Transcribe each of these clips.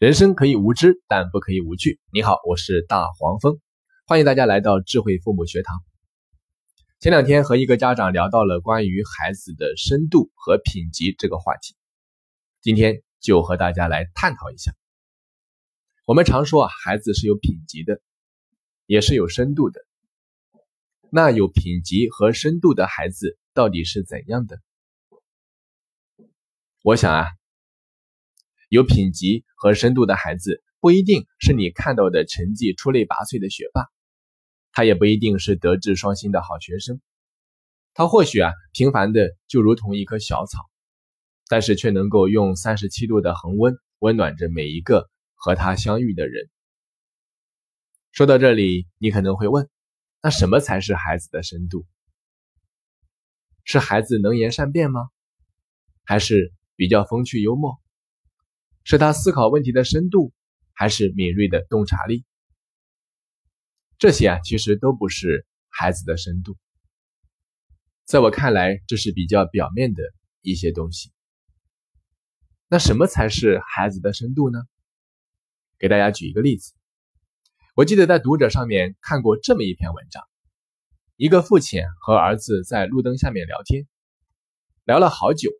人生可以无知，但不可以无趣。你好，我是大黄蜂，欢迎大家来到智慧父母学堂。前两天和一个家长聊到了关于孩子的深度和品级这个话题，今天就和大家来探讨一下。我们常说啊，孩子是有品级的，也是有深度的。那有品级和深度的孩子到底是怎样的？我想啊。有品级和深度的孩子，不一定是你看到的成绩出类拔萃的学霸，他也不一定是德智双馨的好学生，他或许啊平凡的就如同一棵小草，但是却能够用三十七度的恒温温暖着每一个和他相遇的人。说到这里，你可能会问，那什么才是孩子的深度？是孩子能言善辩吗？还是比较风趣幽默？是他思考问题的深度，还是敏锐的洞察力？这些啊，其实都不是孩子的深度。在我看来，这是比较表面的一些东西。那什么才是孩子的深度呢？给大家举一个例子。我记得在读者上面看过这么一篇文章：一个父亲和儿子在路灯下面聊天，聊了好久，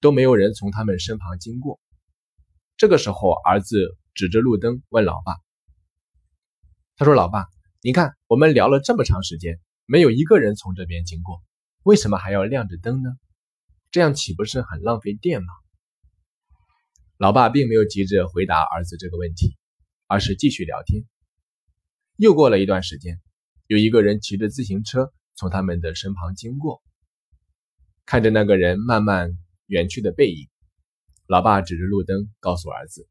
都没有人从他们身旁经过。这个时候，儿子指着路灯问老爸：“他说，老爸，你看，我们聊了这么长时间，没有一个人从这边经过，为什么还要亮着灯呢？这样岂不是很浪费电吗？”老爸并没有急着回答儿子这个问题，而是继续聊天。又过了一段时间，有一个人骑着自行车从他们的身旁经过，看着那个人慢慢远去的背影。老爸指着路灯，告诉儿子：“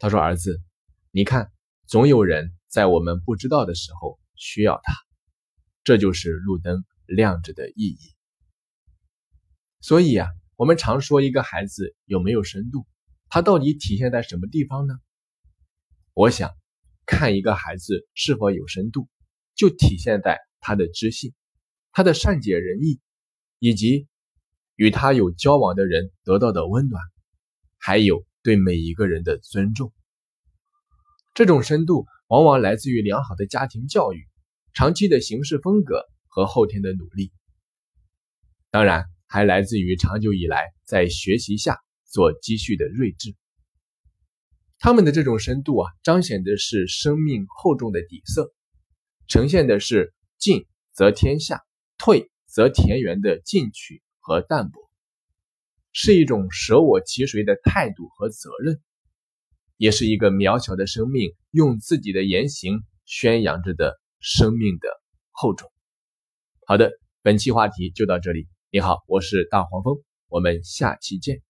他说，儿子，你看，总有人在我们不知道的时候需要它，这就是路灯亮着的意义。所以啊，我们常说一个孩子有没有深度，他到底体现在什么地方呢？我想，看一个孩子是否有深度，就体现在他的知性，他的善解人意，以及与他有交往的人得到的温暖。”还有对每一个人的尊重，这种深度往往来自于良好的家庭教育、长期的行事风格和后天的努力，当然还来自于长久以来在学习下所积蓄的睿智。他们的这种深度啊，彰显的是生命厚重的底色，呈现的是进则天下，退则田园的进取和淡泊。是一种舍我其谁的态度和责任，也是一个渺小的生命用自己的言行宣扬着的生命的厚重。好的，本期话题就到这里。你好，我是大黄蜂，我们下期见。